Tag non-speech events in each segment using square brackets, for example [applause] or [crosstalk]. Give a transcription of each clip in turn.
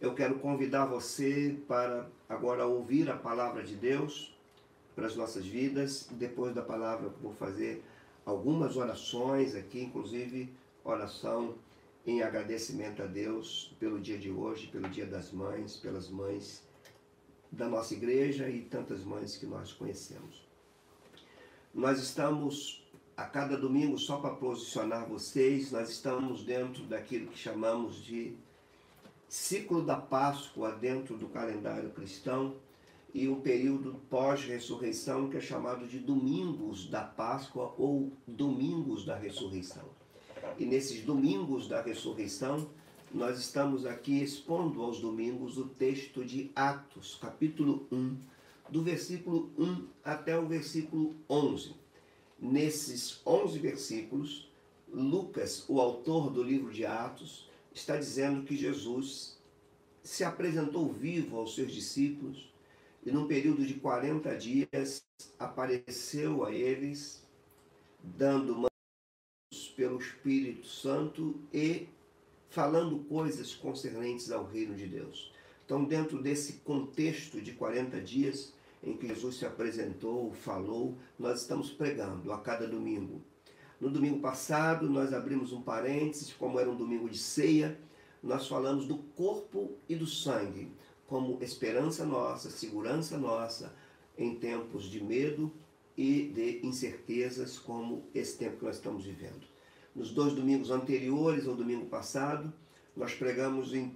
Eu quero convidar você para agora ouvir a palavra de Deus para as nossas vidas. Depois da palavra, eu vou fazer algumas orações aqui, inclusive oração em agradecimento a Deus pelo dia de hoje, pelo Dia das Mães, pelas mães da nossa igreja e tantas mães que nós conhecemos. Nós estamos a cada domingo, só para posicionar vocês, nós estamos dentro daquilo que chamamos de ciclo da Páscoa dentro do calendário cristão e um período pós-ressurreição que é chamado de Domingos da Páscoa ou Domingos da Ressurreição. E nesses Domingos da Ressurreição, nós estamos aqui expondo aos domingos o texto de Atos, capítulo 1, do versículo 1 até o versículo 11. Nesses 11 versículos, Lucas, o autor do livro de Atos, está dizendo que Jesus se apresentou vivo aos seus discípulos e, num período de 40 dias, apareceu a eles, dando mãos pelo Espírito Santo e falando coisas concernentes ao reino de Deus. Então, dentro desse contexto de 40 dias em que Jesus se apresentou, falou, nós estamos pregando a cada domingo. No domingo passado, nós abrimos um parênteses, como era um domingo de ceia, nós falamos do corpo e do sangue, como esperança nossa, segurança nossa em tempos de medo e de incertezas, como esse tempo que nós estamos vivendo. Nos dois domingos anteriores ao domingo passado, nós pregamos em,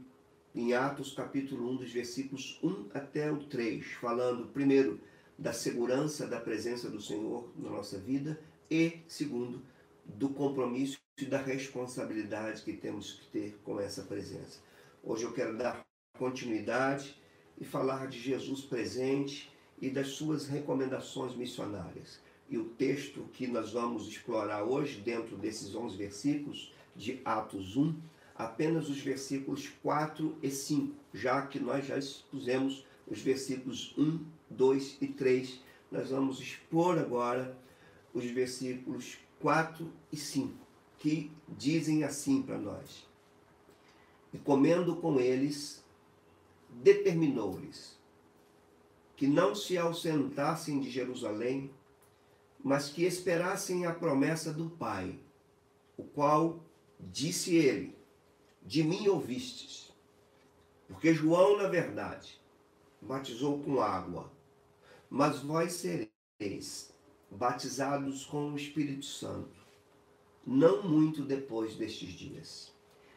em Atos capítulo 1, dos versículos 1 até o 3, falando primeiro da segurança da presença do Senhor na nossa vida e, segundo, do compromisso e da responsabilidade que temos que ter com essa presença. Hoje eu quero dar continuidade e falar de Jesus presente e das suas recomendações missionárias. E o texto que nós vamos explorar hoje, dentro desses 11 versículos de Atos 1, apenas os versículos 4 e 5, já que nós já expusemos os versículos 1, 2 e 3. Nós vamos expor agora os versículos 4 e 5, que dizem assim para nós: E comendo com eles, determinou-lhes que não se ausentassem de Jerusalém, mas que esperassem a promessa do Pai, o qual disse ele: De mim ouvistes. Porque João, na verdade, batizou com água, mas vós sereis batizados com o Espírito Santo, não muito depois destes dias.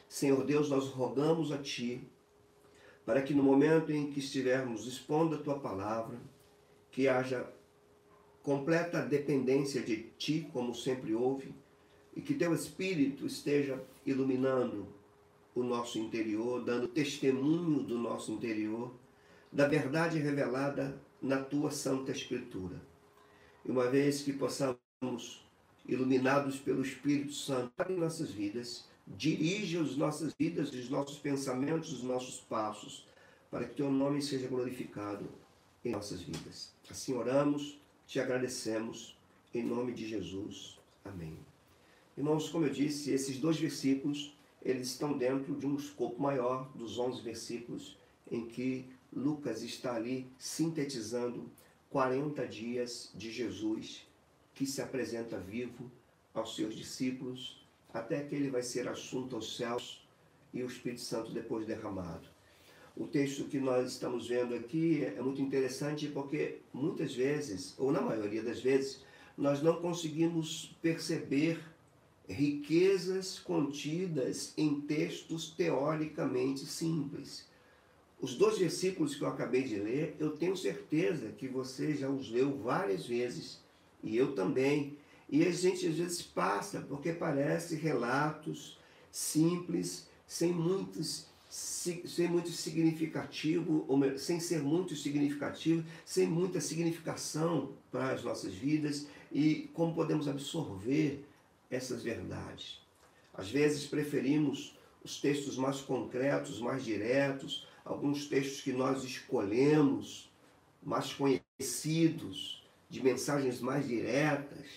Senhor Deus, nós rogamos a Ti, para que no momento em que estivermos expondo a Tua palavra, que haja completa dependência de Ti, como sempre houve, e que Teu Espírito esteja iluminando o nosso interior, dando testemunho do nosso interior, da verdade revelada na Tua Santa Escritura. E uma vez que possamos, iluminados pelo Espírito Santo em nossas vidas, dirija as nossas vidas, os nossos pensamentos, os nossos passos, para que Teu nome seja glorificado em nossas vidas. Assim oramos te agradecemos em nome de Jesus. Amém. Irmãos, como eu disse, esses dois versículos, eles estão dentro de um escopo maior dos 11 versículos em que Lucas está ali sintetizando 40 dias de Jesus que se apresenta vivo aos seus discípulos até que ele vai ser assunto aos céus e o Espírito Santo depois derramado. O texto que nós estamos vendo aqui é muito interessante porque muitas vezes, ou na maioria das vezes, nós não conseguimos perceber riquezas contidas em textos teoricamente simples. Os dois versículos que eu acabei de ler, eu tenho certeza que você já os leu várias vezes, e eu também. E a gente às vezes passa porque parece relatos simples, sem muitos sem muito significativo, ou sem ser muito significativo, sem muita significação para as nossas vidas e como podemos absorver essas verdades. Às vezes preferimos os textos mais concretos, mais diretos, alguns textos que nós escolhemos, mais conhecidos, de mensagens mais diretas.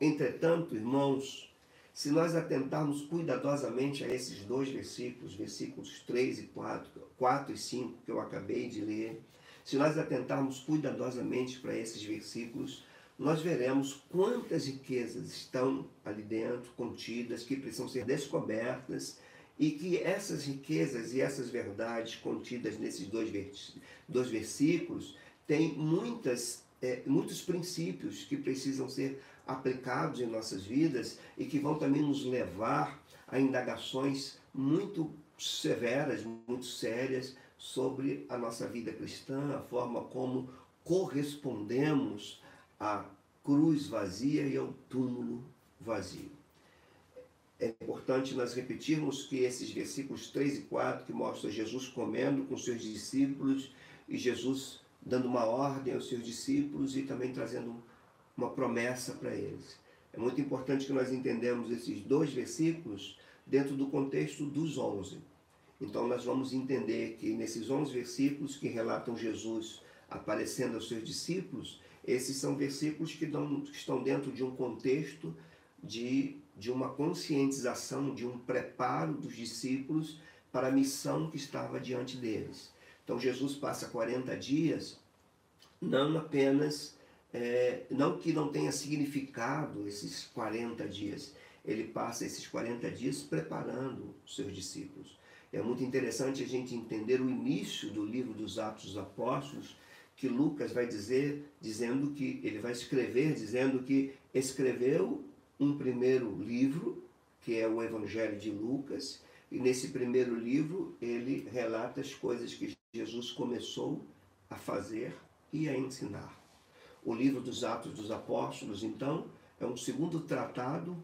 Entretanto, irmãos, se nós atentarmos cuidadosamente a esses dois versículos, versículos 3 e 4, 4 e 5, que eu acabei de ler, se nós atentarmos cuidadosamente para esses versículos, nós veremos quantas riquezas estão ali dentro, contidas, que precisam ser descobertas, e que essas riquezas e essas verdades contidas nesses dois, dois versículos têm muitas, é, muitos princípios que precisam ser aplicados em nossas vidas e que vão também nos levar a indagações muito severas, muito sérias sobre a nossa vida cristã, a forma como correspondemos à cruz vazia e ao túmulo vazio. É importante nós repetirmos que esses versículos 3 e 4 que mostram Jesus comendo com seus discípulos e Jesus dando uma ordem aos seus discípulos e também trazendo uma promessa para eles. É muito importante que nós entendamos esses dois versículos dentro do contexto dos onze. Então nós vamos entender que nesses onze versículos que relatam Jesus aparecendo aos seus discípulos, esses são versículos que, dão, que estão dentro de um contexto de, de uma conscientização, de um preparo dos discípulos para a missão que estava diante deles. Então Jesus passa 40 dias não apenas é, não que não tenha significado esses 40 dias, ele passa esses 40 dias preparando os seus discípulos. É muito interessante a gente entender o início do livro dos Atos dos Apóstolos, que Lucas vai dizer, dizendo que ele vai escrever, dizendo que escreveu um primeiro livro, que é o Evangelho de Lucas, e nesse primeiro livro ele relata as coisas que Jesus começou a fazer e a ensinar. O livro dos Atos dos Apóstolos, então, é um segundo tratado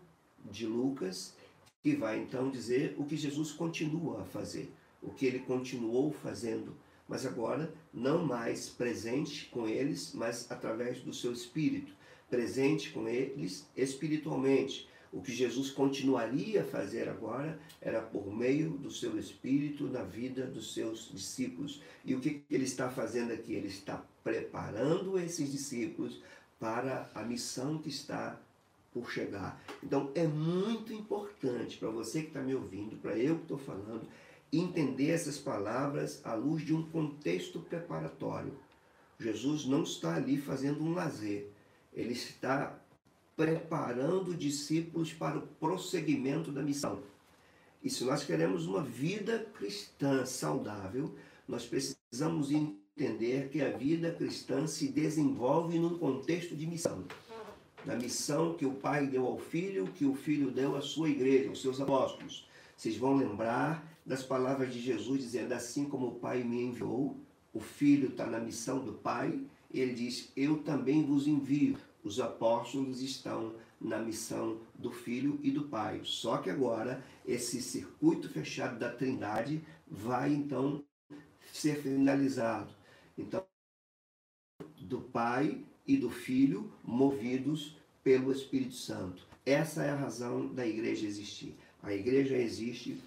de Lucas que vai então dizer o que Jesus continua a fazer, o que ele continuou fazendo, mas agora não mais presente com eles, mas através do seu espírito, presente com eles espiritualmente. O que Jesus continuaria a fazer agora era por meio do seu espírito na vida dos seus discípulos. E o que ele está fazendo aqui? Ele está preparando esses discípulos para a missão que está por chegar. Então é muito importante para você que está me ouvindo, para eu que estou falando, entender essas palavras à luz de um contexto preparatório. Jesus não está ali fazendo um lazer, ele está preparando discípulos para o prosseguimento da missão. E se nós queremos uma vida cristã saudável, nós precisamos entender que a vida cristã se desenvolve num contexto de missão. Da missão que o Pai deu ao Filho, que o Filho deu à sua igreja, aos seus apóstolos. Vocês vão lembrar das palavras de Jesus dizendo: Assim como o Pai me enviou, o Filho está na missão do Pai, ele diz: Eu também vos envio. Os apóstolos estão na missão do Filho e do Pai. Só que agora esse circuito fechado da Trindade vai então ser finalizado. Então, do Pai e do Filho, movidos pelo Espírito Santo. Essa é a razão da igreja existir. A igreja existe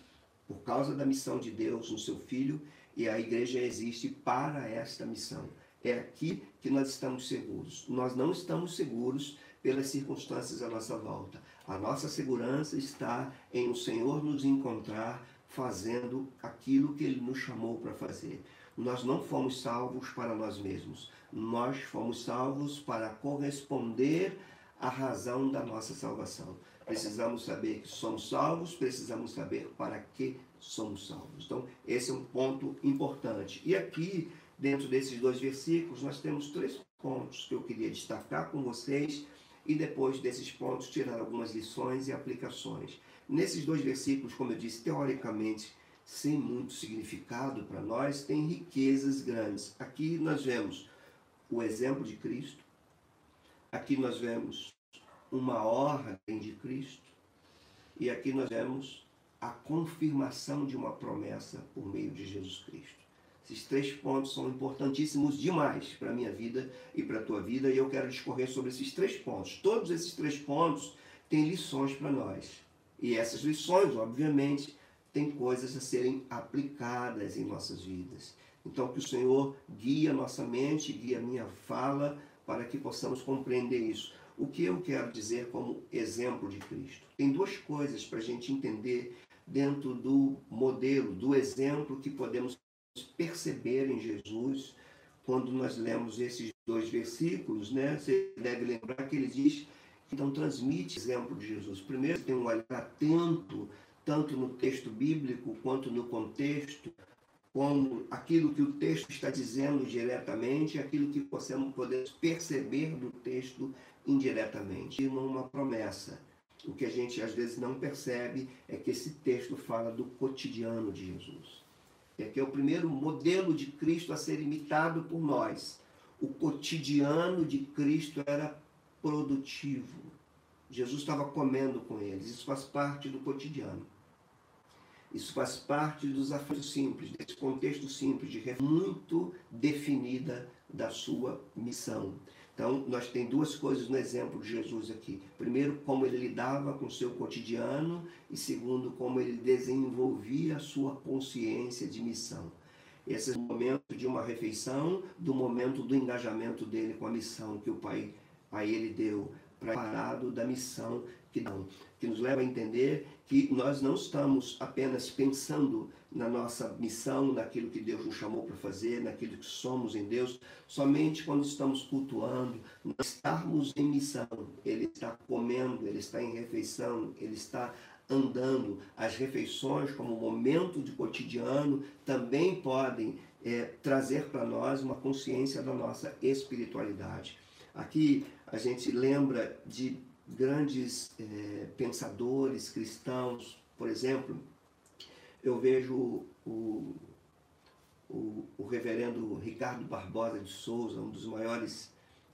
por causa da missão de Deus no seu Filho e a igreja existe para esta missão. É aqui que nós estamos seguros. Nós não estamos seguros pelas circunstâncias à nossa volta. A nossa segurança está em o Senhor nos encontrar fazendo aquilo que Ele nos chamou para fazer. Nós não fomos salvos para nós mesmos. Nós fomos salvos para corresponder à razão da nossa salvação. Precisamos saber que somos salvos, precisamos saber para que somos salvos. Então, esse é um ponto importante. E aqui, dentro desses dois versículos, nós temos três pontos que eu queria destacar com vocês e depois desses pontos tirar algumas lições e aplicações. Nesses dois versículos, como eu disse, teoricamente sem muito significado para nós, tem riquezas grandes. Aqui nós vemos o exemplo de Cristo, aqui nós vemos uma ordem de Cristo, e aqui nós vemos a confirmação de uma promessa por meio de Jesus Cristo. Esses três pontos são importantíssimos demais para a minha vida e para a tua vida, e eu quero discorrer sobre esses três pontos. Todos esses três pontos têm lições para nós. E essas lições, obviamente, tem coisas a serem aplicadas em nossas vidas. Então, que o Senhor guie a nossa mente, guie a minha fala, para que possamos compreender isso. O que eu quero dizer como exemplo de Cristo? Tem duas coisas para a gente entender dentro do modelo, do exemplo que podemos perceber em Jesus quando nós lemos esses dois versículos, né? Você deve lembrar que ele diz então transmite exemplo de Jesus. Primeiro, tem um olhar atento, tanto no texto bíblico quanto no contexto, como aquilo que o texto está dizendo diretamente, aquilo que possamos poder perceber do texto indiretamente. E uma promessa. O que a gente às vezes não percebe é que esse texto fala do cotidiano de Jesus. É que é o primeiro modelo de Cristo a ser imitado por nós. O cotidiano de Cristo era produtivo. Jesus estava comendo com eles. Isso faz parte do cotidiano. Isso faz parte dos desafios simples, desse contexto simples, de muito definida da sua missão. Então, nós tem duas coisas no exemplo de Jesus aqui. Primeiro, como ele lidava com o seu cotidiano e segundo, como ele desenvolvia a sua consciência de missão. Esse é o momento de uma refeição, do momento do engajamento dele com a missão que o Pai a ele deu, preparado da missão que dão, que nos leva a entender que nós não estamos apenas pensando na nossa missão, naquilo que Deus nos chamou para fazer, naquilo que somos em Deus, somente quando estamos cultuando, estarmos em missão. Ele está comendo, ele está em refeição, ele está andando. As refeições, como momento de cotidiano, também podem é, trazer para nós uma consciência da nossa espiritualidade. Aqui a gente lembra de grandes é, pensadores cristãos, por exemplo, eu vejo o, o, o, reverendo Ricardo Barbosa de Souza, um dos maiores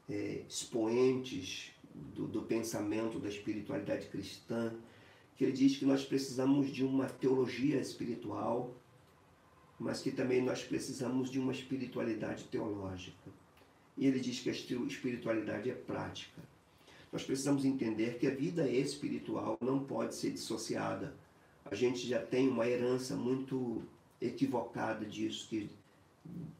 é, expoentes do, do pensamento da espiritualidade cristã, que ele diz que nós precisamos de uma teologia espiritual, mas que também nós precisamos de uma espiritualidade teológica. E ele diz que a espiritualidade é prática. Nós precisamos entender que a vida espiritual não pode ser dissociada. A gente já tem uma herança muito equivocada disso, que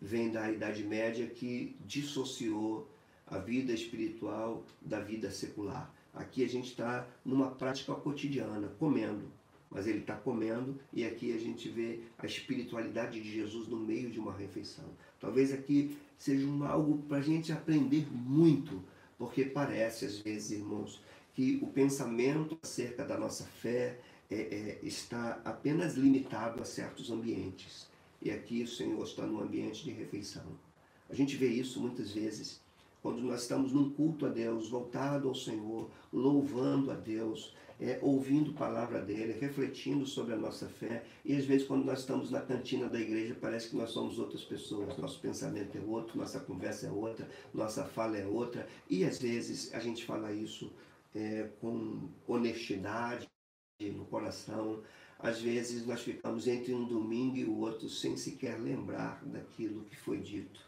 vem da Idade Média, que dissociou a vida espiritual da vida secular. Aqui a gente está numa prática cotidiana, comendo, mas ele está comendo e aqui a gente vê a espiritualidade de Jesus no meio de uma refeição. Talvez aqui seja um, algo para a gente aprender muito porque parece, às vezes, irmãos, que o pensamento acerca da nossa fé é, é, está apenas limitado a certos ambientes. E aqui o Senhor está num ambiente de refeição. A gente vê isso muitas vezes quando nós estamos num culto a Deus, voltado ao Senhor, louvando a Deus, é, ouvindo a palavra dele, refletindo sobre a nossa fé. E às vezes, quando nós estamos na cantina da igreja, parece que nós somos outras pessoas. Nosso pensamento é outro, nossa conversa é outra, nossa fala é outra. E às vezes a gente fala isso é, com honestidade no coração. Às vezes nós ficamos entre um domingo e o outro sem sequer lembrar daquilo que foi dito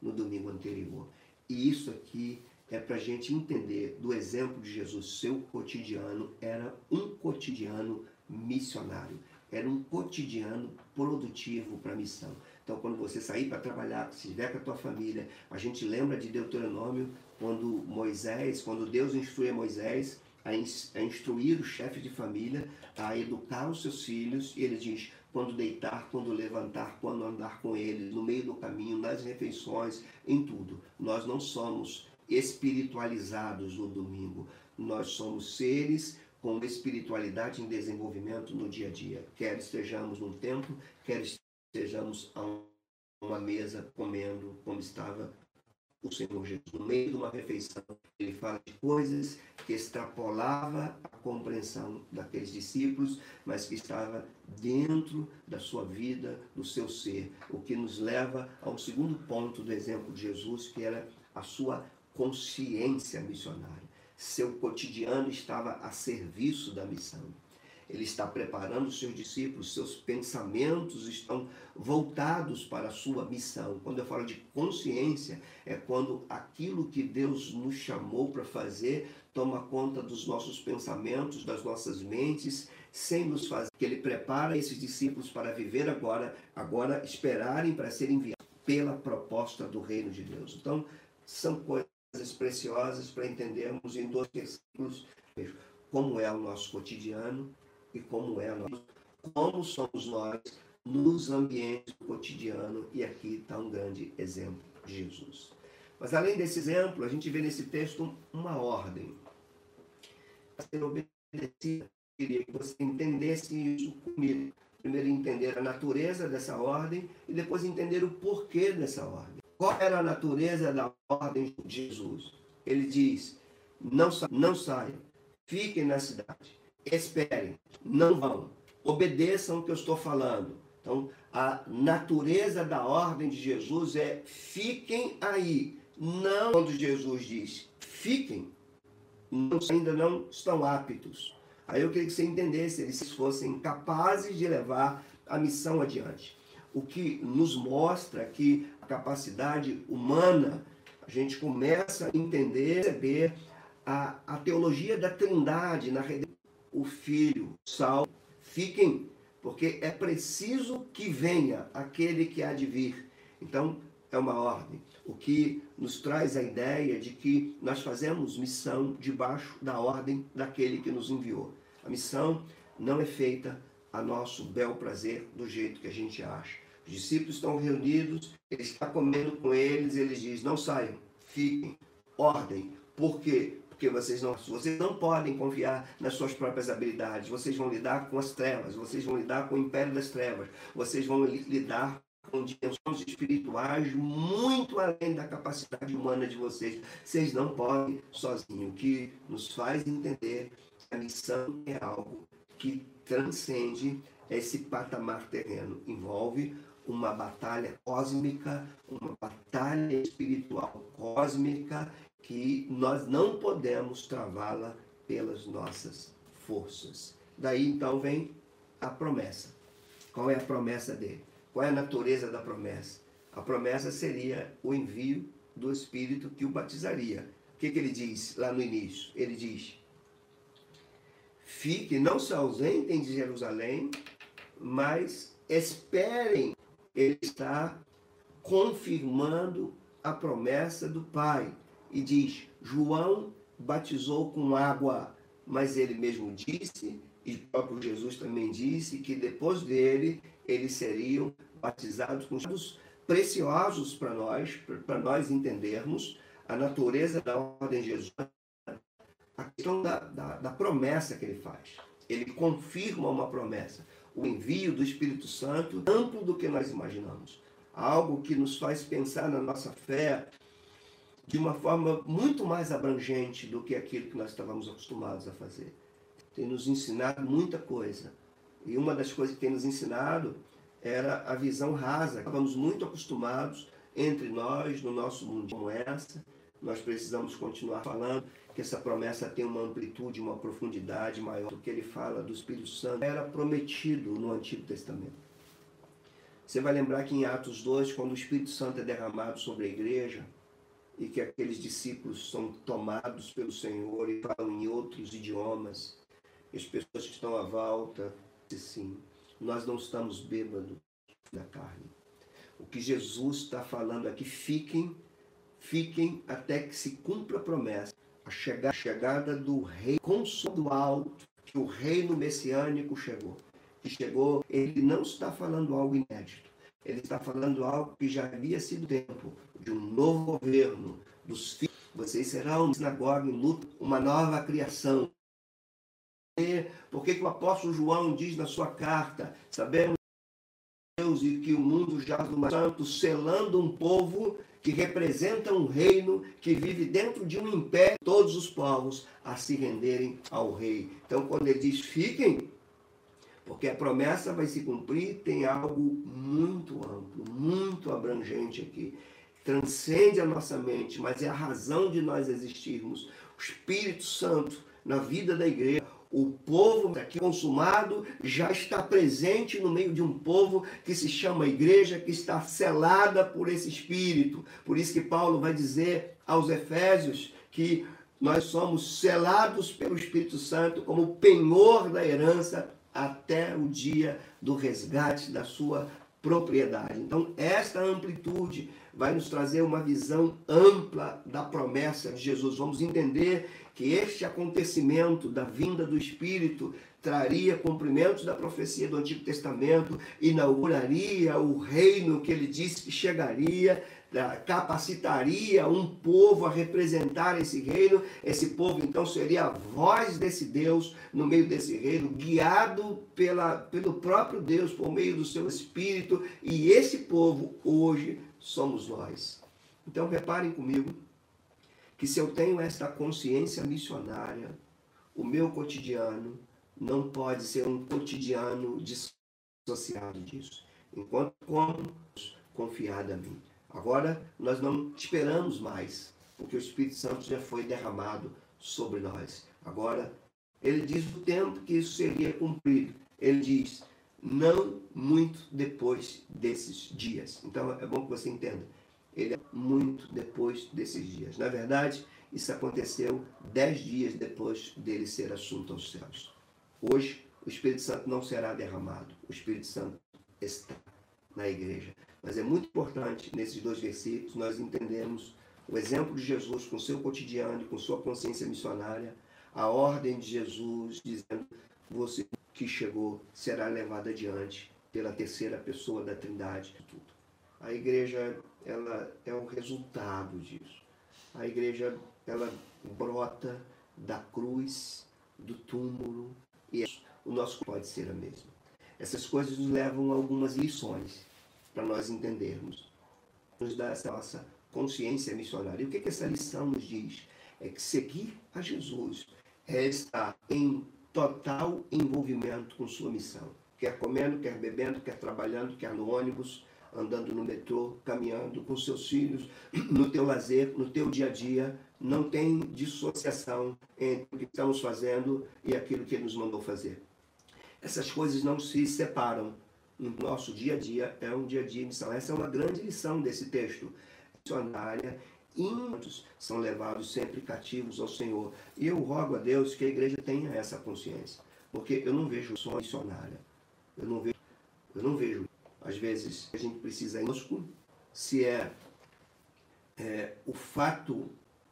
no domingo anterior. E isso aqui é para a gente entender do exemplo de Jesus, seu cotidiano era um cotidiano missionário, era um cotidiano produtivo para a missão. Então, quando você sair para trabalhar, se estiver com a tua família, a gente lembra de Deuteronômio, quando Moisés, quando Deus instrui a Moisés a, instruir o chefe de família a educar os seus filhos, e ele diz: quando deitar, quando levantar, quando andar com eles, no meio do caminho, nas refeições, em tudo. Nós não somos espiritualizados no domingo. Nós somos seres com espiritualidade em desenvolvimento no dia a dia. Quer estejamos num templo, quer estejamos a uma mesa comendo como estava o Senhor Jesus. No meio de uma refeição, ele fala de coisas que extrapolava a compreensão daqueles discípulos, mas que estava dentro da sua vida, do seu ser. O que nos leva a um segundo ponto do exemplo de Jesus, que era a sua consciência missionária. Seu cotidiano estava a serviço da missão. Ele está preparando os seus discípulos, seus pensamentos estão voltados para a sua missão. Quando eu falo de consciência, é quando aquilo que Deus nos chamou para fazer toma conta dos nossos pensamentos, das nossas mentes, sem nos fazer. Que Ele prepara esses discípulos para viver agora, agora esperarem para serem enviados pela proposta do reino de Deus. Então, são coisas preciosas para entendermos em dois versículos como é o nosso cotidiano e como é nosso, como somos nós nos ambientes do cotidiano e aqui está um grande exemplo de Jesus. Mas além desse exemplo, a gente vê nesse texto uma ordem a ser obedecida. Eu queria que você entendesse isso comigo. Primeiro entender a natureza dessa ordem e depois entender o porquê dessa ordem. Qual era a natureza da ordem de Jesus? Ele diz: não, não saiam, fiquem na cidade, esperem, não vão, obedeçam o que eu estou falando. Então, a natureza da ordem de Jesus é fiquem aí. Não quando Jesus diz fiquem, ainda não estão aptos. Aí eu queria que você entendesse, eles fossem capazes de levar a missão adiante o que nos mostra que a capacidade humana, a gente começa a entender, perceber a, a teologia da trindade na redenção. O Filho, Sal, fiquem, porque é preciso que venha aquele que há de vir. Então, é uma ordem. O que nos traz a ideia de que nós fazemos missão debaixo da ordem daquele que nos enviou. A missão não é feita a nosso bel prazer do jeito que a gente acha. Os discípulos estão reunidos, ele está comendo com eles, ele diz: não saiam, fiquem, ordem. Por quê? Porque vocês não, vocês não podem confiar nas suas próprias habilidades. Vocês vão lidar com as trevas, vocês vão lidar com o império das trevas, vocês vão lidar com dimensões espirituais muito além da capacidade humana de vocês. Vocês não podem sozinhos. O que nos faz entender que a missão é algo que transcende esse patamar terreno. Envolve uma batalha cósmica, uma batalha espiritual cósmica que nós não podemos travá-la pelas nossas forças. Daí então vem a promessa. Qual é a promessa dele? Qual é a natureza da promessa? A promessa seria o envio do Espírito que o batizaria. O que, que ele diz lá no início? Ele diz: Fique, não se ausentem de Jerusalém, mas esperem. Ele está confirmando a promessa do Pai. E diz: João batizou com água, mas ele mesmo disse, e o próprio Jesus também disse, que depois dele eles seriam batizados com os preciosos para nós, para nós entendermos a natureza da ordem de Jesus, a questão da, da, da promessa que ele faz. Ele confirma uma promessa, o envio do Espírito Santo amplo do que nós imaginamos. Algo que nos faz pensar na nossa fé de uma forma muito mais abrangente do que aquilo que nós estávamos acostumados a fazer. Tem nos ensinado muita coisa. E uma das coisas que tem nos ensinado era a visão rasa. Estávamos muito acostumados entre nós, no nosso mundo como essa. Nós precisamos continuar falando que essa promessa tem uma amplitude, uma profundidade maior do que ele fala do Espírito Santo. Era prometido no Antigo Testamento. Você vai lembrar que em Atos 2, quando o Espírito Santo é derramado sobre a igreja, e que aqueles discípulos são tomados pelo Senhor e falam em outros idiomas, e as pessoas que estão à volta, sim, nós não estamos bêbados da carne. O que Jesus está falando aqui, fiquem, fiquem até que se cumpra a promessa. A chegada, a chegada do rei do alto, que o reino messiânico chegou. Que chegou, ele não está falando algo inédito. Ele está falando algo que já havia sido tempo de um novo governo, dos filhos. Vocês serão uma sinagoga em luta, uma nova criação, por que, que o apóstolo João diz na sua carta, sabemos Deus e que o mundo jaz no santo, selando um povo que representa um reino que vive dentro de um império, todos os povos a se renderem ao rei. Então, quando ele diz fiquem, porque a promessa vai se cumprir, tem algo muito amplo, muito abrangente aqui. Transcende a nossa mente, mas é a razão de nós existirmos. O Espírito Santo na vida da igreja o povo aqui consumado já está presente no meio de um povo que se chama igreja, que está selada por esse Espírito. Por isso que Paulo vai dizer aos Efésios que nós somos selados pelo Espírito Santo como penhor da herança até o dia do resgate da sua propriedade. Então, esta amplitude vai nos trazer uma visão ampla da promessa de Jesus. Vamos entender que este acontecimento da vinda do Espírito traria cumprimentos da profecia do Antigo Testamento, inauguraria o reino que ele disse que chegaria, capacitaria um povo a representar esse reino. Esse povo então seria a voz desse Deus no meio desse reino, guiado pela, pelo próprio Deus por meio do seu Espírito. E esse povo hoje somos nós. Então reparem comigo que se eu tenho esta consciência missionária, o meu cotidiano não pode ser um cotidiano dissociado disso. Enquanto como mim. Agora nós não esperamos mais, porque o Espírito Santo já foi derramado sobre nós. Agora, ele diz o tempo que isso seria cumprido. Ele diz, não muito depois desses dias. Então é bom que você entenda. Ele é muito depois desses dias. Na verdade, isso aconteceu dez dias depois dele ser assunto aos céus. Hoje, o Espírito Santo não será derramado. O Espírito Santo está na igreja. Mas é muito importante, nesses dois versículos, nós entendermos o exemplo de Jesus com seu cotidiano, com sua consciência missionária, a ordem de Jesus dizendo: você que chegou será levado adiante pela terceira pessoa da Trindade. A igreja ela é o resultado disso. A igreja ela brota da cruz, do túmulo e o nosso pode ser a mesma. Essas coisas nos levam a algumas lições para nós entendermos. Nos dá essa nossa consciência missionária. E o que, que essa lição nos diz? É que seguir a Jesus é estar em total envolvimento com sua missão. Quer comendo, quer bebendo, quer trabalhando, quer no ônibus, andando no metrô, caminhando com seus filhos, [clears throat] no teu lazer, no teu dia a dia. Não tem dissociação entre o que estamos fazendo e aquilo que ele nos mandou fazer. Essas coisas não se separam no nosso dia a dia é um dia a dia missão. Essa é uma grande lição desse texto. Missionária, muitos são levados sempre cativos ao Senhor. E eu rogo a Deus que a igreja tenha essa consciência. Porque eu não vejo só missionária. Eu não vejo, eu não vejo. Às vezes a gente precisa conosco se é, é o fato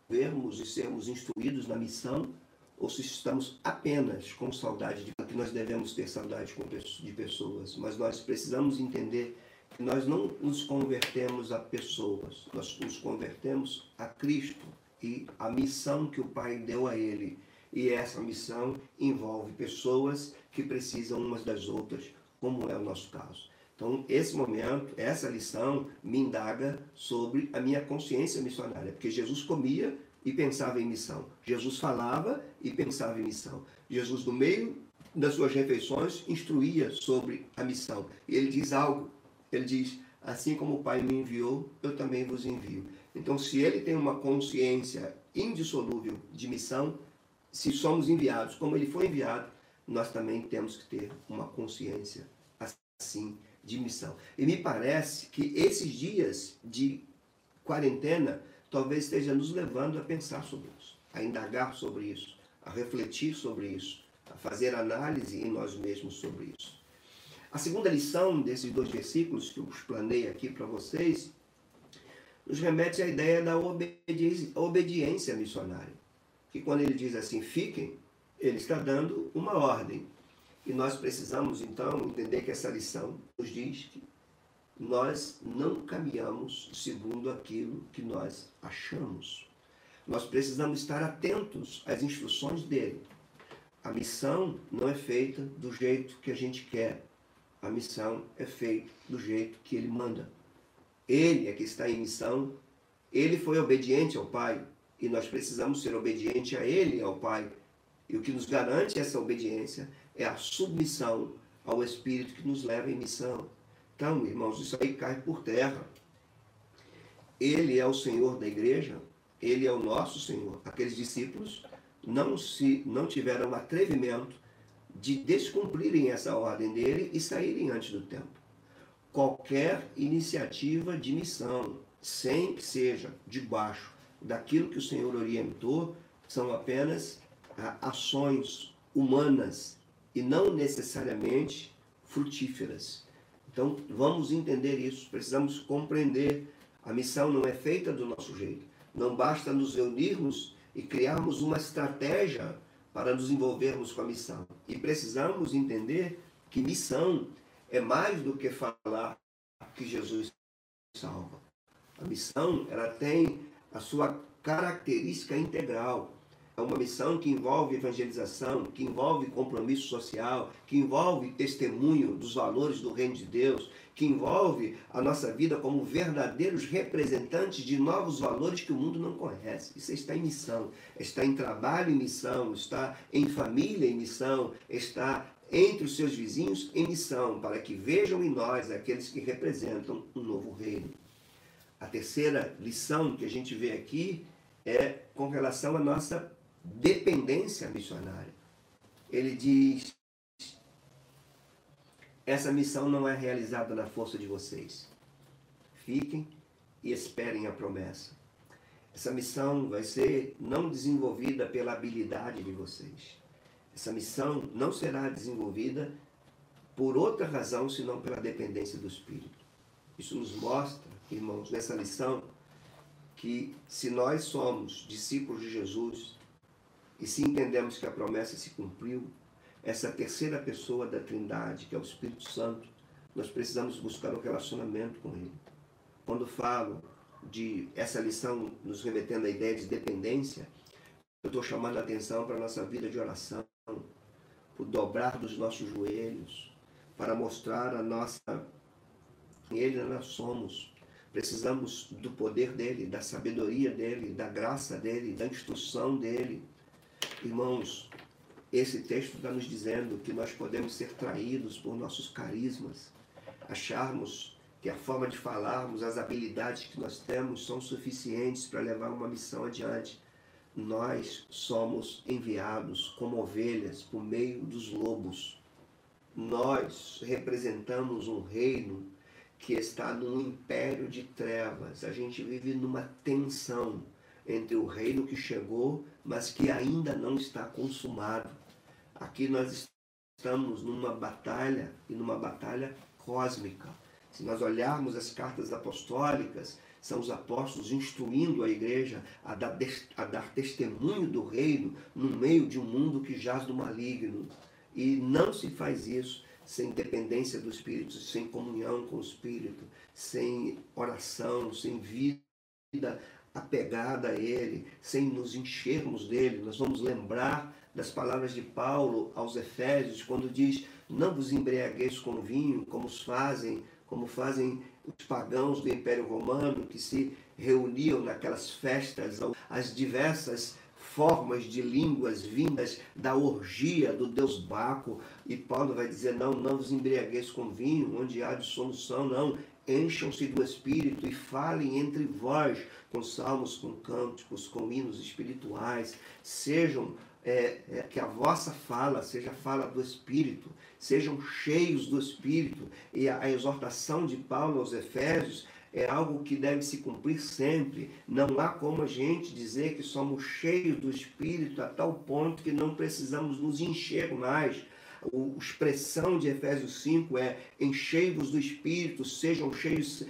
vermos e sermos instruídos na missão ou se estamos apenas com saudade de que nós devemos ter saudade de pessoas, mas nós precisamos entender que nós não nos convertemos a pessoas, nós nos convertemos a Cristo e a missão que o Pai deu a ele. E essa missão envolve pessoas que precisam umas das outras, como é o nosso caso. Então, esse momento, essa lição me indaga sobre a minha consciência missionária, porque Jesus comia e pensava em missão. Jesus falava e pensava em missão. Jesus, no meio das suas refeições, instruía sobre a missão. E ele diz algo. Ele diz: Assim como o Pai me enviou, eu também vos envio. Então, se ele tem uma consciência indissolúvel de missão, se somos enviados como ele foi enviado, nós também temos que ter uma consciência assim de missão. E me parece que esses dias de quarentena talvez esteja nos levando a pensar sobre isso, a indagar sobre isso, a refletir sobre isso, a fazer análise em nós mesmos sobre isso. A segunda lição desses dois versículos que eu explanei aqui para vocês nos remete à ideia da obediência, obediência missionária. Que quando ele diz assim, fiquem, ele está dando uma ordem. E nós precisamos então entender que essa lição nos diz que nós não caminhamos segundo aquilo que nós achamos. Nós precisamos estar atentos às instruções dele. A missão não é feita do jeito que a gente quer. A missão é feita do jeito que ele manda. Ele é que está em missão. Ele foi obediente ao Pai e nós precisamos ser obedientes a ele, ao Pai. E o que nos garante essa obediência é a submissão ao Espírito que nos leva em missão. Então, irmãos, isso aí cai por terra. Ele é o Senhor da igreja, ele é o nosso Senhor. Aqueles discípulos não se não tiveram atrevimento de descumprirem essa ordem dele e saírem antes do tempo. Qualquer iniciativa de missão, sem que seja debaixo daquilo que o Senhor orientou, são apenas ações humanas e não necessariamente frutíferas. Então, vamos entender isso, precisamos compreender. A missão não é feita do nosso jeito. Não basta nos reunirmos e criarmos uma estratégia para nos envolvermos com a missão. E precisamos entender que missão é mais do que falar que Jesus salva. A missão, ela tem a sua característica integral. É uma missão que envolve evangelização, que envolve compromisso social, que envolve testemunho dos valores do reino de Deus, que envolve a nossa vida como verdadeiros representantes de novos valores que o mundo não conhece. Isso está em missão, está em trabalho em missão, está em família em missão, está entre os seus vizinhos em missão, para que vejam em nós aqueles que representam um novo reino. A terceira lição que a gente vê aqui é com relação à nossa dependência missionária. Ele diz: essa missão não é realizada na força de vocês. Fiquem e esperem a promessa. Essa missão vai ser não desenvolvida pela habilidade de vocês. Essa missão não será desenvolvida por outra razão senão pela dependência do Espírito. Isso nos mostra, irmãos, nessa lição, que se nós somos discípulos de Jesus, e se entendemos que a promessa se cumpriu, essa terceira pessoa da Trindade, que é o Espírito Santo, nós precisamos buscar um relacionamento com Ele. Quando falo de essa lição nos remetendo à ideia de dependência, eu estou chamando a atenção para a nossa vida de oração, o dobrar dos nossos joelhos, para mostrar a nossa. Ele nós somos. Precisamos do poder dele, da sabedoria dele, da graça dele, da instrução dele Irmãos, esse texto está nos dizendo que nós podemos ser traídos por nossos carismas, acharmos que a forma de falarmos, as habilidades que nós temos são suficientes para levar uma missão adiante. Nós somos enviados como ovelhas por meio dos lobos. Nós representamos um reino que está num império de trevas. A gente vive numa tensão entre o reino que chegou, mas que ainda não está consumado. Aqui nós estamos numa batalha e numa batalha cósmica. Se nós olharmos as cartas apostólicas, são os apóstolos instruindo a igreja a dar, a dar testemunho do reino no meio de um mundo que jaz do maligno. E não se faz isso sem dependência do Espírito, sem comunhão com o Espírito, sem oração, sem vida apegada a Ele, sem nos enchermos dele. Nós vamos lembrar das palavras de Paulo aos Efésios, quando diz: Não vos embriagueis com vinho, como fazem, como fazem os pagãos do Império Romano, que se reuniam naquelas festas, as diversas formas de línguas vindas da orgia do deus Baco. E Paulo vai dizer: Não, não vos embriagueis com vinho, onde há dissolução, não encham-se do Espírito e falem entre vós com salmos, com cânticos, com hinos espirituais. Sejam, é, é, que a vossa fala seja fala do Espírito, sejam cheios do Espírito. E a, a exortação de Paulo aos Efésios é algo que deve se cumprir sempre. Não há como a gente dizer que somos cheios do Espírito a tal ponto que não precisamos nos encher mais a expressão de Efésios 5 é enchei-vos do Espírito, sejam cheios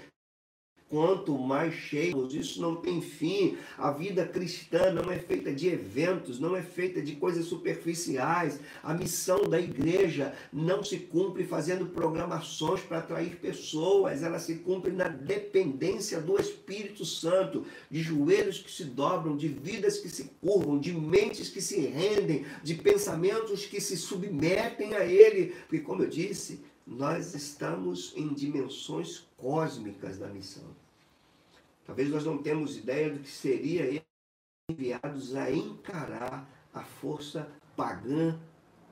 Quanto mais cheios, isso não tem fim. A vida cristã não é feita de eventos, não é feita de coisas superficiais. A missão da igreja não se cumpre fazendo programações para atrair pessoas, ela se cumpre na dependência do Espírito Santo, de joelhos que se dobram, de vidas que se curvam, de mentes que se rendem, de pensamentos que se submetem a Ele. Porque, como eu disse, nós estamos em dimensões cósmicas da missão. Talvez nós não temos ideia do que seria enviados a encarar a força pagã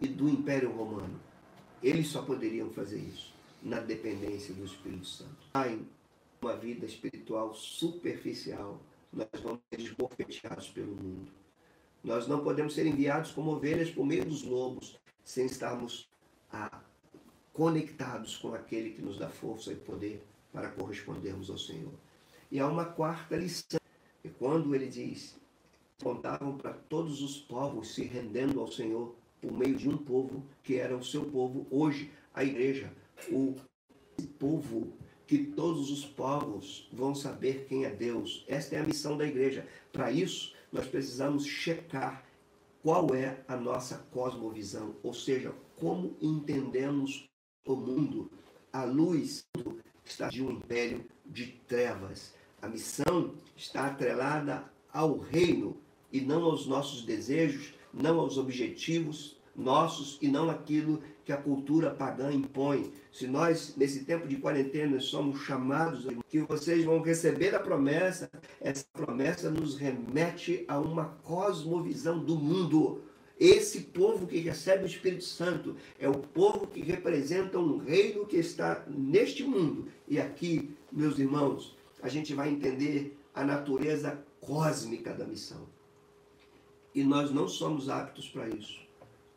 e do Império Romano. Eles só poderiam fazer isso na dependência do Espírito Santo. Em uma vida espiritual superficial, nós vamos ser esbofeteados pelo mundo. Nós não podemos ser enviados como ovelhas por meio dos lobos, sem estarmos a conectados com aquele que nos dá força e poder para correspondermos ao Senhor. E há uma quarta lição, e quando ele diz: contavam para todos os povos se rendendo ao Senhor por meio de um povo que era o seu povo, hoje a igreja, o povo que todos os povos vão saber quem é Deus. Esta é a missão da igreja. Para isso, nós precisamos checar qual é a nossa cosmovisão, ou seja, como entendemos o mundo à luz está de um império de trevas. A missão está atrelada ao reino e não aos nossos desejos, não aos objetivos nossos e não aquilo que a cultura pagã impõe. Se nós, nesse tempo de quarentena, somos chamados que vocês vão receber a promessa, essa promessa nos remete a uma cosmovisão do mundo. Esse povo que recebe o Espírito Santo é o povo que representa um reino que está neste mundo. E aqui, meus irmãos, a gente vai entender a natureza cósmica da missão. E nós não somos aptos para isso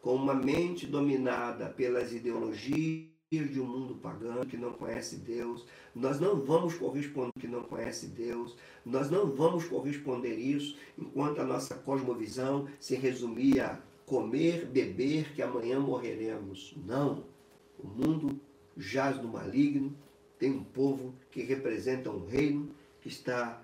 com uma mente dominada pelas ideologias de um mundo pagão que não conhece Deus, nós não vamos corresponder que não conhece Deus, nós não vamos corresponder isso enquanto a nossa cosmovisão se resumir a comer, beber, que amanhã morreremos. Não. O mundo jaz no maligno, tem um povo que representa um reino que está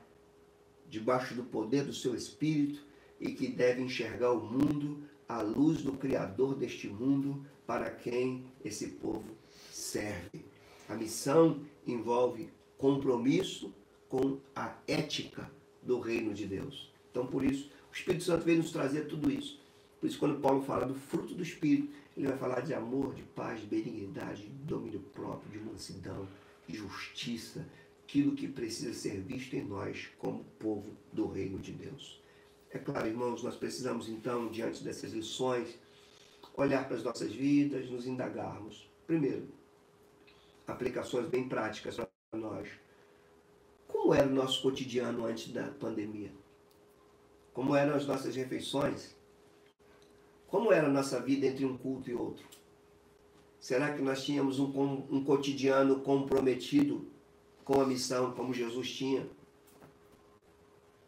debaixo do poder do seu espírito e que deve enxergar o mundo a luz do Criador deste mundo para quem esse povo serve. A missão envolve compromisso com a ética do reino de Deus. Então, por isso, o Espírito Santo veio nos trazer tudo isso. Por isso, quando Paulo fala do fruto do Espírito, ele vai falar de amor, de paz, de benignidade, de domínio próprio, de mansidão, de justiça, aquilo que precisa ser visto em nós como povo do reino de Deus. É claro, irmãos, nós precisamos então, diante dessas lições, olhar para as nossas vidas, nos indagarmos. Primeiro, aplicações bem práticas para nós. Como era o nosso cotidiano antes da pandemia? Como eram as nossas refeições? Como era a nossa vida entre um culto e outro? Será que nós tínhamos um, um cotidiano comprometido com a missão como Jesus tinha?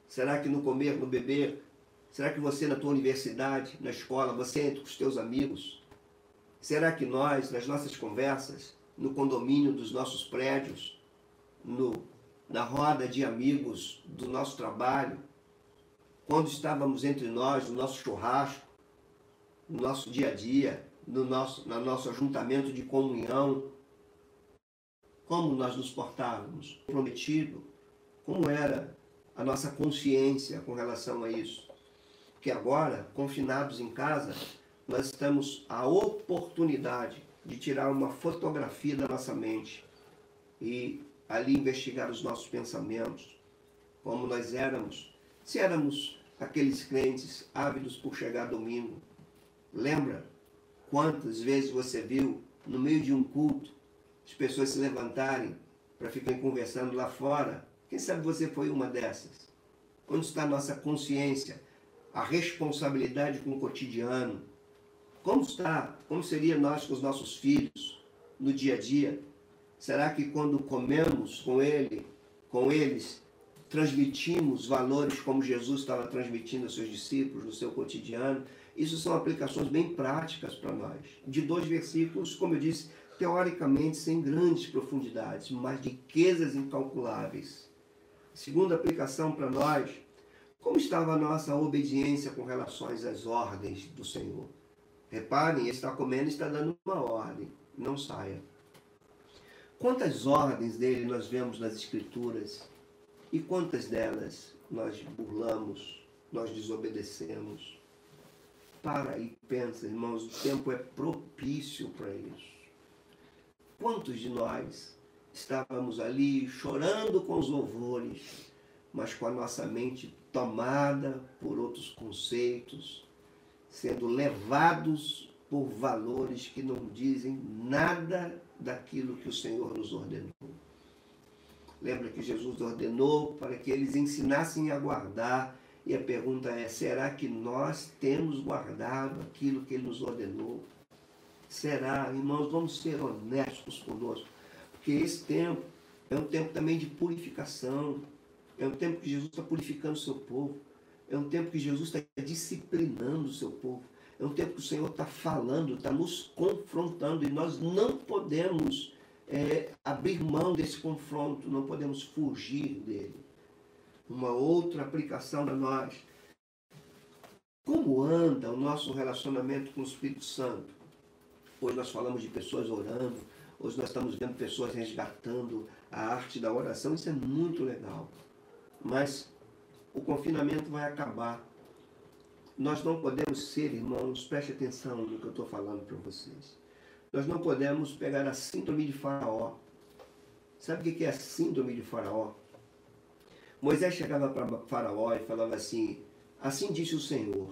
Será que no comer, no beber? Será que você na tua universidade, na escola, você entre os teus amigos? Será que nós, nas nossas conversas, no condomínio dos nossos prédios, no, na roda de amigos do nosso trabalho, quando estávamos entre nós, no nosso churrasco, no nosso dia a dia, no nosso, no nosso ajuntamento de comunhão, como nós nos portávamos? Prometido? Como era a nossa consciência com relação a isso. Porque agora, confinados em casa, nós estamos a oportunidade de tirar uma fotografia da nossa mente e ali investigar os nossos pensamentos, como nós éramos, se éramos aqueles crentes ávidos por chegar domingo. Lembra quantas vezes você viu no meio de um culto as pessoas se levantarem para ficarem conversando lá fora quem sabe você foi uma dessas? Onde está a nossa consciência, a responsabilidade com o cotidiano? Como está? Como seria nós com os nossos filhos no dia a dia? Será que quando comemos com ele, com eles, transmitimos valores como Jesus estava transmitindo aos seus discípulos no seu cotidiano? Isso são aplicações bem práticas para nós. De dois versículos, como eu disse, teoricamente sem grandes profundidades, mas riquezas incalculáveis Segunda aplicação para nós, como estava a nossa obediência com relação às ordens do Senhor? Reparem, está comendo está dando uma ordem, não saia. Quantas ordens dele nós vemos nas Escrituras e quantas delas nós burlamos, nós desobedecemos? Para e pensa, irmãos, o tempo é propício para isso. Quantos de nós estávamos ali chorando com os louvores, mas com a nossa mente tomada por outros conceitos, sendo levados por valores que não dizem nada daquilo que o Senhor nos ordenou. Lembra que Jesus ordenou para que eles ensinassem a guardar, e a pergunta é: será que nós temos guardado aquilo que ele nos ordenou? Será, irmãos, vamos ser honestos conosco. Porque esse tempo é um tempo também de purificação. É um tempo que Jesus está purificando o seu povo. É um tempo que Jesus está disciplinando o seu povo. É um tempo que o Senhor está falando, está nos confrontando e nós não podemos é, abrir mão desse confronto, não podemos fugir dele. Uma outra aplicação para nós. Como anda o nosso relacionamento com o Espírito Santo? Hoje nós falamos de pessoas orando, hoje nós estamos vendo pessoas resgatando a arte da oração, isso é muito legal. Mas o confinamento vai acabar. Nós não podemos ser, irmãos, preste atenção no que eu estou falando para vocês. Nós não podemos pegar a síndrome de Faraó. Sabe o que é a síndrome de Faraó? Moisés chegava para Faraó e falava assim: Assim disse o Senhor,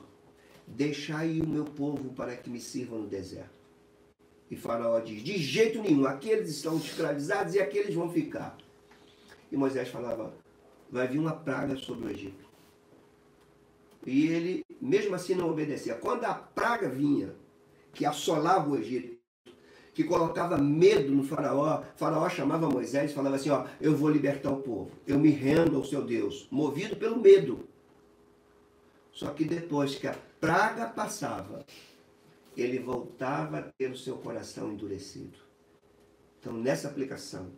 deixai o meu povo para que me sirvam no deserto. E Faraó diz: De jeito nenhum, aqueles estão escravizados e aqueles vão ficar. E Moisés falava: Vai vir uma praga sobre o Egito. E ele, mesmo assim, não obedecia. Quando a praga vinha, que assolava o Egito, que colocava medo no faraó. O faraó chamava Moisés e falava assim, ó, eu vou libertar o povo. Eu me rendo ao seu Deus, movido pelo medo. Só que depois que a praga passava, ele voltava a ter o seu coração endurecido. Então, nessa aplicação,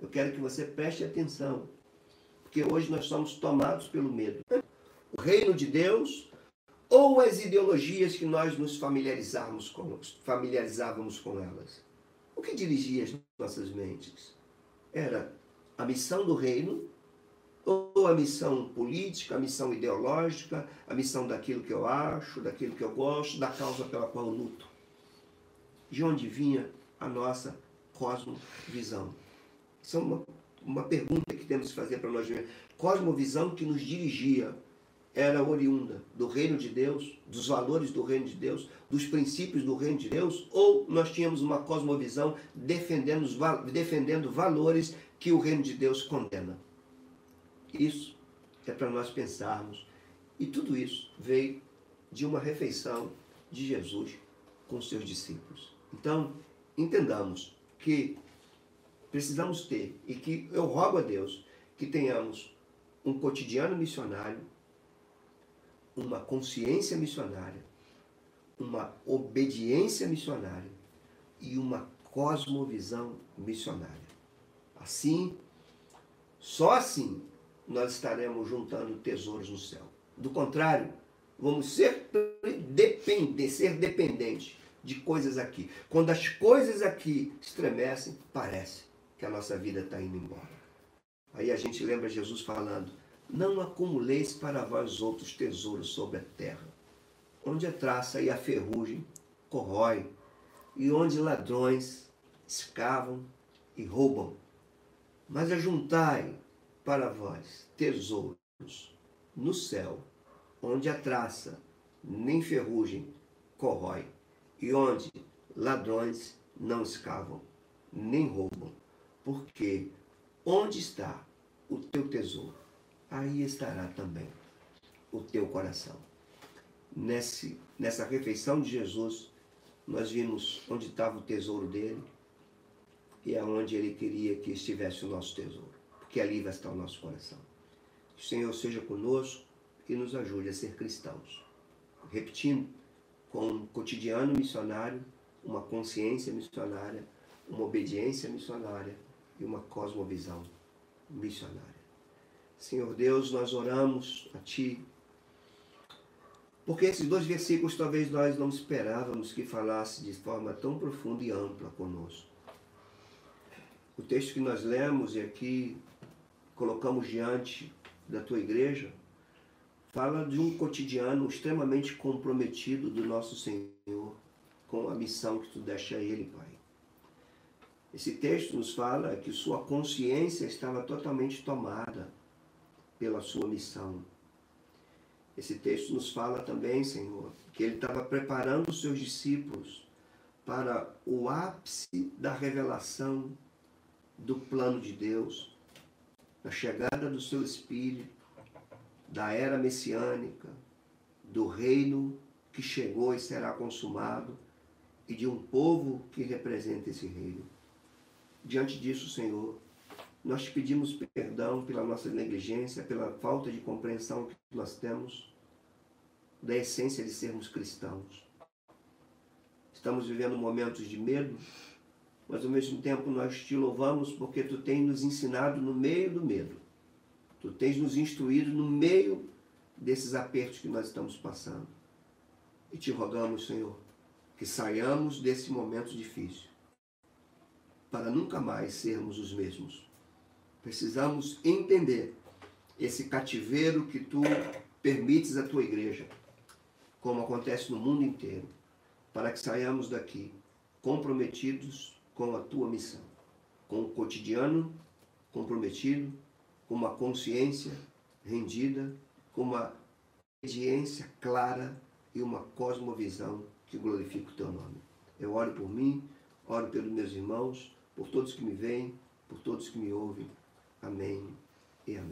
eu quero que você preste atenção, porque hoje nós somos tomados pelo medo. O reino de Deus ou as ideologias que nós nos familiarizávamos com, familiarizávamos com elas. O que dirigia as nossas mentes? Era a missão do reino, ou a missão política, a missão ideológica, a missão daquilo que eu acho, daquilo que eu gosto, da causa pela qual eu luto. De onde vinha a nossa cosmovisão? Isso é uma, uma pergunta que temos que fazer para nós mesmos. Cosmovisão que nos dirigia era oriunda do reino de Deus, dos valores do reino de Deus, dos princípios do reino de Deus, ou nós tínhamos uma cosmovisão defendendo, defendendo valores que o reino de Deus condena. Isso é para nós pensarmos. E tudo isso veio de uma refeição de Jesus com seus discípulos. Então, entendamos que precisamos ter, e que eu rogo a Deus que tenhamos um cotidiano missionário uma consciência missionária, uma obediência missionária e uma cosmovisão missionária. Assim, só assim nós estaremos juntando tesouros no céu. Do contrário, vamos ser depender, ser dependentes de coisas aqui. Quando as coisas aqui estremecem, parece que a nossa vida está indo embora. Aí a gente lembra Jesus falando: não acumuleis para vós outros tesouros sobre a terra, onde a traça e a ferrugem corrói, e onde ladrões escavam e roubam. Mas ajuntai para vós tesouros no céu, onde a traça nem ferrugem corrói, e onde ladrões não escavam nem roubam. Porque onde está o teu tesouro? Aí estará também o teu coração. Nesse, nessa refeição de Jesus, nós vimos onde estava o tesouro dele e aonde ele queria que estivesse o nosso tesouro, porque ali vai estar o nosso coração. Que o Senhor seja conosco e nos ajude a ser cristãos. Repetindo, com um cotidiano missionário, uma consciência missionária, uma obediência missionária e uma cosmovisão missionária. Senhor Deus, nós oramos a Ti, porque esses dois versículos talvez nós não esperávamos que falasse de forma tão profunda e ampla conosco. O texto que nós lemos e aqui colocamos diante da Tua igreja fala de um cotidiano extremamente comprometido do nosso Senhor com a missão que Tu deste a Ele, Pai. Esse texto nos fala que sua consciência estava totalmente tomada pela sua missão. Esse texto nos fala também, Senhor, que ele estava preparando os seus discípulos para o ápice da revelação do plano de Deus, da chegada do seu Espírito, da era messiânica, do reino que chegou e será consumado e de um povo que representa esse reino. Diante disso, Senhor, nós te pedimos perdão pela nossa negligência, pela falta de compreensão que nós temos da essência de sermos cristãos. Estamos vivendo momentos de medo, mas ao mesmo tempo nós te louvamos porque tu tens nos ensinado no meio do medo. Tu tens nos instruído no meio desses apertos que nós estamos passando. E te rogamos, Senhor, que saiamos desse momento difícil para nunca mais sermos os mesmos. Precisamos entender esse cativeiro que tu permites à tua igreja, como acontece no mundo inteiro, para que saiamos daqui comprometidos com a tua missão, com o cotidiano comprometido, com uma consciência rendida, com uma obediência clara e uma cosmovisão que glorifica o teu nome. Eu oro por mim, oro pelos meus irmãos, por todos que me veem, por todos que me ouvem. Amém e amém.